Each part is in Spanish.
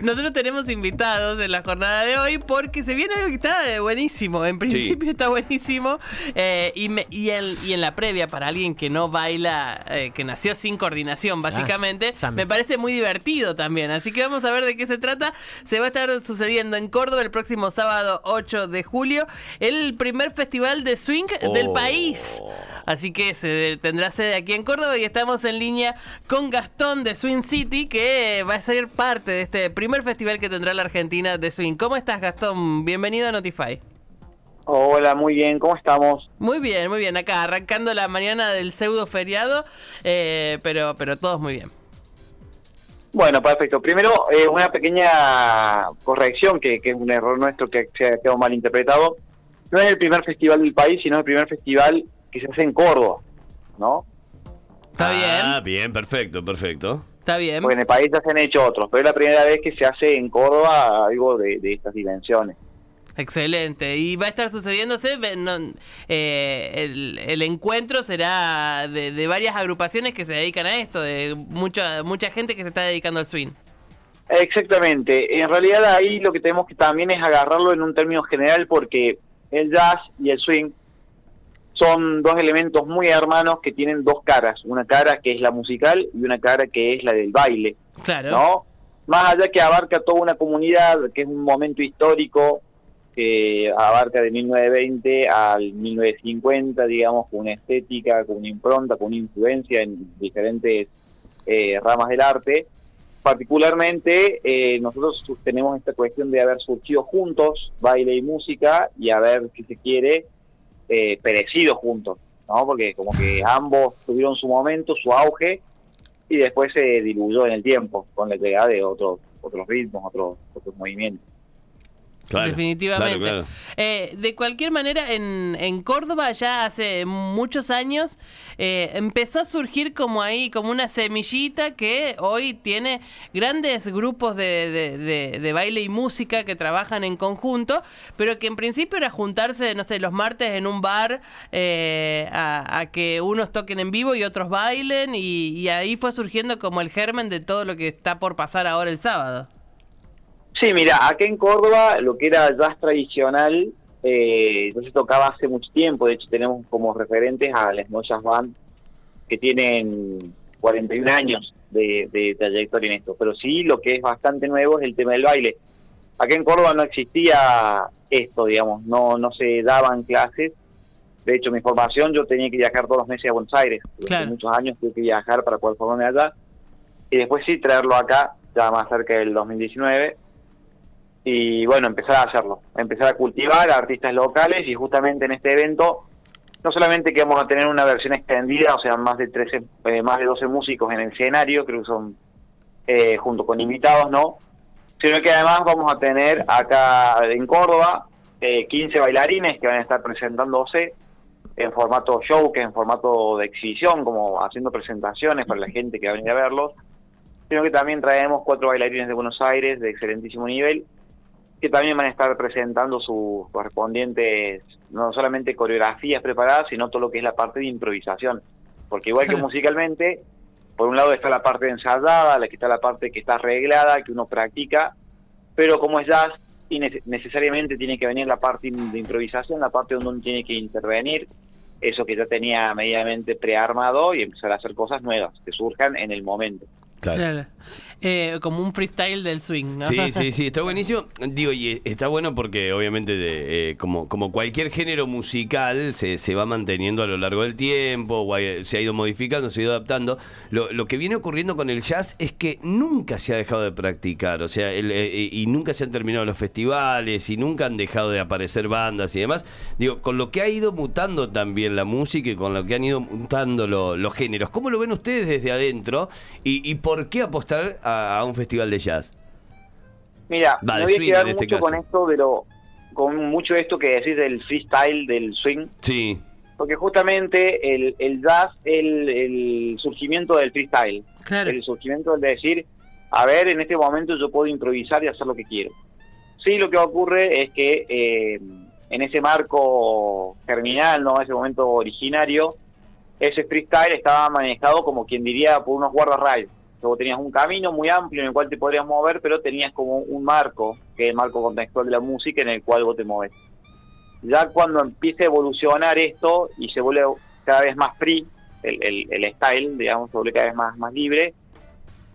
Nosotros tenemos invitados en la jornada de hoy porque se viene algo que está buenísimo. En principio está buenísimo. Eh, y, y, en la previa, para alguien que no baila, eh, que nació sin coordinación, básicamente, ah, me parece muy divertido también. Así que vamos a ver de qué se trata. Se va a estar sucediendo en Córdoba el próximo sábado 8 de julio el primer festival de swing del oh. país. Así que se tendrá sede aquí en Córdoba y estamos en línea con Gastón de Swing City, que va a ser parte de este primer festival que tendrá la Argentina de Swing. ¿Cómo estás, Gastón? Bienvenido a Notify. Hola, muy bien, ¿cómo estamos? Muy bien, muy bien. Acá arrancando la mañana del pseudo feriado, eh, pero, pero todos muy bien. Bueno, perfecto. Primero, eh, una pequeña corrección, que, que, es un error nuestro que se ha quedado mal interpretado. No es el primer festival del país, sino el primer festival que se hace en Córdoba, ¿no? Está bien. Ah, bien, perfecto, perfecto. Está bien. Porque en el país ya se han hecho otros, pero es la primera vez que se hace en Córdoba algo de, estas dimensiones. Excelente. Y va a estar sucediéndose, eh, el, encuentro será de, varias agrupaciones que se dedican a esto, de mucha, mucha gente que se está dedicando al swing. Exactamente. En realidad ahí lo que tenemos que también es agarrarlo en un término general porque el jazz y el swing son dos elementos muy hermanos que tienen dos caras, una cara que es la musical y una cara que es la del baile. Claro. ¿no? Más allá que abarca toda una comunidad, que es un momento histórico que abarca de 1920 al 1950, digamos, con una estética, con una impronta, con una influencia en diferentes eh, ramas del arte. Particularmente, eh, nosotros tenemos esta cuestión de haber surgido juntos baile y música y haber, si se quiere, eh, perecidos juntos, ¿no? Porque como que ambos tuvieron su momento, su auge, y después se diluyó en el tiempo con la llegada de otros otros ritmos, otros otros movimientos. Definitivamente. Eh, de cualquier manera, en, en, Córdoba ya hace muchos años eh, empezó a surgir como ahí, como una semillita que hoy tiene grandes grupos de, de, baile y música que trabajan en conjunto, pero que en principio era juntarse, no sé, los martes en un bar eh, a, que unos toquen en vivo y otros bailen y, y ahí fue surgiendo como el germen de todo lo que está por pasar ahora el sábado. Sí, mira, acá en Córdoba lo que era jazz tradicional eh, no se tocaba hace mucho tiempo. De hecho, tenemos como referentes a las Jazz Band que tienen 41 años de, trayectoria en esto. Pero sí, lo que es bastante nuevo es el tema del baile. Acá en Córdoba no existía esto, digamos, no, no se daban clases. De hecho, mi formación, yo tenía que viajar todos los meses a Buenos Aires. Durante muchos años tuve que viajar para poder formarme allá. Y después sí, traerlo acá, ya más cerca del 2019 y bueno, empezar a hacerlo, empezar a cultivar a artistas locales y justamente en este evento no solamente que vamos a tener una versión extendida, o sea, más de 13, eh, más de 12 músicos en el escenario, creo que son eh, junto con invitados, ¿no? Sino que además vamos a tener acá en Córdoba eh, 15 bailarines que van a estar presentándose en formato show, que es en formato de exhibición, como haciendo presentaciones para la gente que va a venir a verlos, sino que también traemos cuatro bailarines de Buenos Aires de excelentísimo nivel que también van a estar presentando sus correspondientes, no solamente coreografías preparadas, sino todo lo que es la parte de improvisación. Porque igual que musicalmente, por un lado está la parte ensayada, la que está la parte que está arreglada, que uno practica, pero como es jazz, y necesariamente tiene que venir la parte de improvisación, la parte donde uno tiene que intervenir, eso que ya tenía medianamente prearmado y empezar a hacer cosas nuevas que surjan en el momento. Claro. Eh, como un freestyle del swing, ¿no? Sí, sí, sí, está buenísimo. Digo, y está bueno porque obviamente eh, como, como cualquier género musical se, se, va manteniendo a lo largo del tiempo, se ha ido modificando, se ha ido adaptando. Lo, lo, que viene ocurriendo con el jazz es que nunca se ha dejado de practicar, o sea, eh, y nunca se han terminado los festivales y nunca han dejado de aparecer bandas y demás. Digo, con lo que ha ido mutando también la música y con lo que han ido mutando los géneros. ¿Cómo lo ven ustedes desde adentro? Y, y por qué apostar a, un festival de jazz? Mira, me voy a quedar este mucho con esto de lo, con mucho esto que decís del freestyle, del swing. Sí. Porque justamente el, el jazz, el, el surgimiento del freestyle, el surgimiento del de decir, a ver, en este momento yo puedo improvisar y hacer lo que quiero. Sí, lo que ocurre es que eh, en ese marco germinal, ¿no? ese momento originario, ese freestyle estaba manejado como quien diría por unos guardarrayos. Luego tenías un camino muy amplio en el cual te podrías mover, pero tenías como un marco, que es el marco contextual de la música en el cual vos te mueves. Ya cuando empieza a evolucionar esto y se vuelve cada vez más free, el, el, el style, digamos, se vuelve cada vez más, más libre,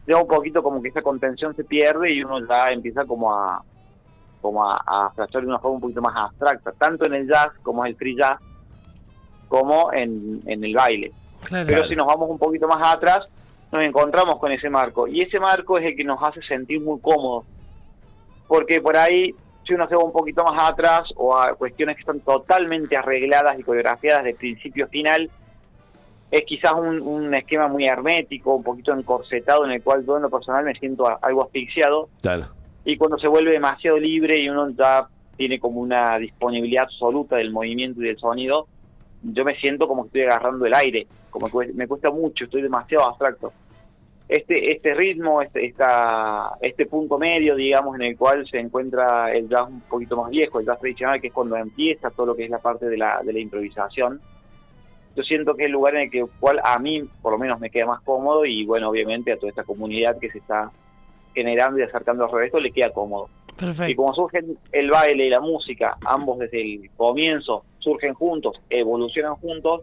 ya un poquito como que esa contención se pierde y uno ya empieza como a como a, a de una forma un poquito más abstracta, tanto en el jazz como en el free jazz, como en, en el baile. Pero si nos vamos un poquito más atrás, nos encontramos con ese marco. Y ese marco es el que nos hace sentir muy cómodos. Porque por ahí, si uno se va un poquito más atrás o a cuestiones que están totalmente arregladas y coreografiadas de principio a final, es quizás un, un, esquema muy hermético, un poquito encorsetado, en el cual yo en lo personal me siento algo asfixiado. Y cuando se vuelve demasiado libre y uno ya tiene como una disponibilidad absoluta del movimiento y del sonido, yo me siento como que estoy agarrando el aire, como que me cuesta mucho, estoy demasiado abstracto. Este, este ritmo, este, esta, este punto medio, digamos, en el cual se encuentra el jazz un poquito más viejo, el jazz tradicional, que es cuando empieza todo lo que es la parte de la, de la improvisación, yo siento que es el lugar en el que cual a mí por lo menos me queda más cómodo y bueno, obviamente a toda esta comunidad que se está generando y acercando al resto le queda cómodo. Y como surgen el baile y la música, ambos desde el comienzo surgen juntos, evolucionan juntos,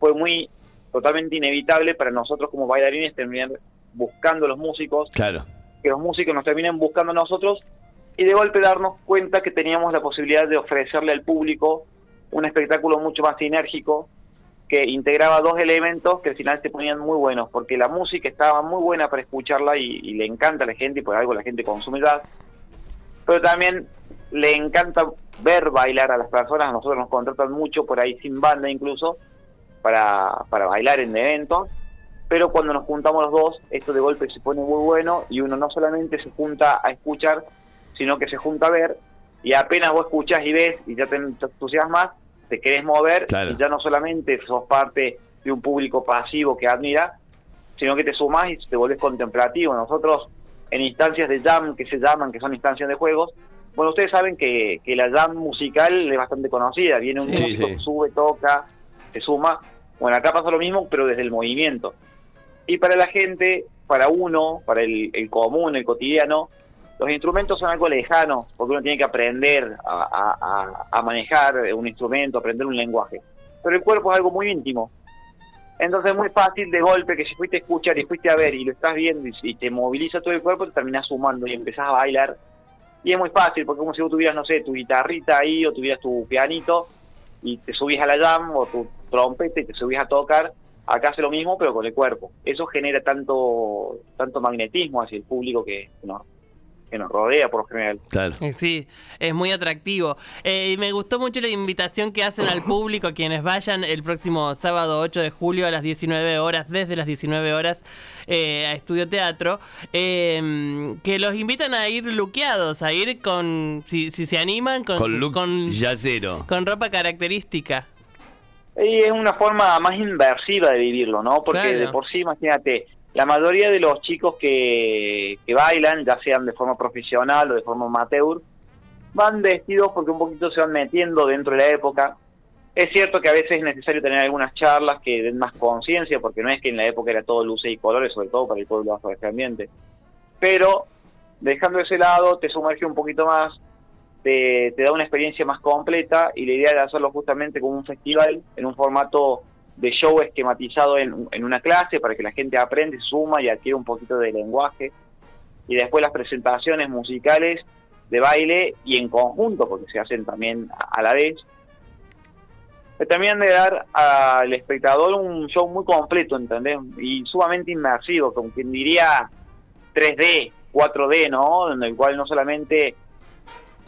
fue muy totalmente inevitable para nosotros como bailarines terminar buscando a los músicos, claro. que los músicos nos terminen buscando a nosotros y de golpe darnos cuenta que teníamos la posibilidad de ofrecerle al público un espectáculo mucho más sinérgico que integraba dos elementos que al final se ponían muy buenos, porque la música estaba muy buena para escucharla y, le encanta a la gente, y por algo la gente consume jazz, pero también le encanta ver bailar a las personas, a nosotros nos contratan mucho por ahí sin banda incluso, para, para bailar en eventos, pero cuando nos juntamos los dos, esto de golpe se pone muy bueno y uno no solamente se junta a escuchar, sino que se junta a ver, y apenas vos escuchas y ves y ya te entusiasmas, te querés mover y ya no solamente sos parte de un público pasivo que admira, sino que te sumas y te vuelves contemplativo. Nosotros en instancias de jam que se llaman, que son instancias de juegos, bueno, ustedes saben que, que la jam musical es bastante conocida, viene un músico, sube, toca, se suma. Bueno, acá pasa lo mismo, pero desde el movimiento. Y para la gente, para uno, para el, común, el cotidiano, los instrumentos son algo lejano, porque uno tiene que aprender a, manejar un instrumento, aprender un lenguaje. Pero el cuerpo es algo muy íntimo. Entonces es muy fácil de golpe que si fuiste a escuchar y fuiste a ver y lo estás viendo y, te moviliza todo el cuerpo, te terminas sumando y empezás a bailar. Y es muy fácil, porque como si vos tuvieras, no sé, tu guitarrita ahí o tuvieras tu pianito y te subís a la jam o tu trompeta y te subís a tocar. Acá hace lo mismo, pero con el cuerpo. Eso genera tanto tanto magnetismo hacia el público que no, que nos rodea por lo general. Claro. Eh, sí, es muy atractivo. Eh, y me gustó mucho la invitación que hacen al público, quienes vayan el próximo sábado 8 de julio a las 19 horas, desde las 19 horas, eh, a Estudio Teatro, em, que los invitan a ir luqueados, a ir con, si, si se animan, con, con look con, con ropa característica. Y es una forma más inversiva de vivirlo, ¿no? Porque de por sí, imagínate, la mayoría de los chicos que, bailan, ya sean de forma profesional o de forma amateur, van vestidos porque un poquito se van metiendo dentro de la época. Es cierto que a veces es necesario tener algunas charlas que den más conciencia, porque no es que en la época era todo luces y colores, sobre todo para el pueblo ambiente. Pero dejando ese lado, te sumerge un poquito más, te, da una experiencia más completa y la idea de hacerlo justamente como un festival en un formato de show esquematizado en, una clase para que la gente aprende, suma y adquiere un poquito de lenguaje. Y después las presentaciones musicales de baile y en conjunto, porque se hacen también a, la vez. También de dar al espectador un show muy completo, ¿entendés? Y sumamente inmersivo, como quien diría 3D, 4D, ¿no? En el cual no solamente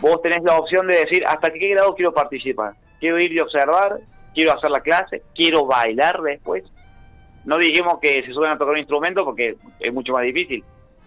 vos tenés la opción de decir hasta qué grado quiero participar. Quiero ir y observar, quiero hacer la clase, quiero bailar después. No dijimos que se suben a tocar un instrumento porque es mucho más difícil,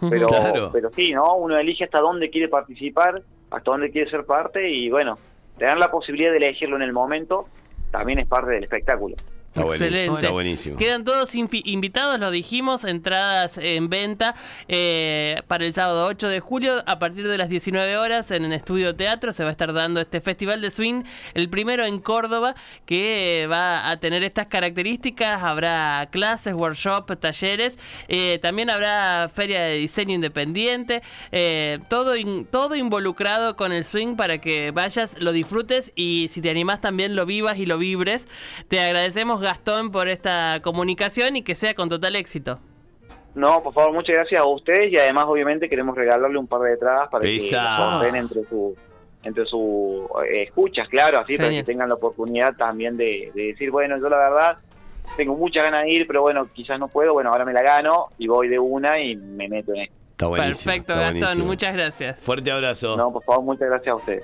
pero, pero sí, ¿no? Uno elige hasta dónde quiere participar, hasta dónde quiere ser parte y bueno, tener la posibilidad de elegirlo en el momento también es parte del espectáculo. Está Excelente. está buenísimo. Quedan todos invi- invitados, lo dijimos, entradas en venta eh, para el sábado 8 de julio a partir de las 19 horas en el Estudio Teatro. Se va a estar dando este festival de swing, el primero en Córdoba, que va a tener estas características. Habrá clases, workshops, talleres. eh, también habrá feria de diseño independiente. eh, todo, in- todo involucrado con el swing para que vayas, lo disfrutes y si te animás también lo vivas y lo vibres. Te agradecemos Gastón por esta comunicación y que sea con total éxito. No, por favor, muchas gracias a ustedes y además obviamente queremos regalarle un par de entradas para que ordenen entre su entre sus escuchas, claro, así para que tengan la oportunidad también de, de decir, bueno, yo la verdad tengo muchas ganas de ir, pero bueno, quizás no puedo, bueno, ahora me la gano y voy de una y me meto en esto. Está. Perfecto, está Gastón, buenísimo. muchas gracias. Fuerte abrazo. No, por favor, muchas gracias a ustedes.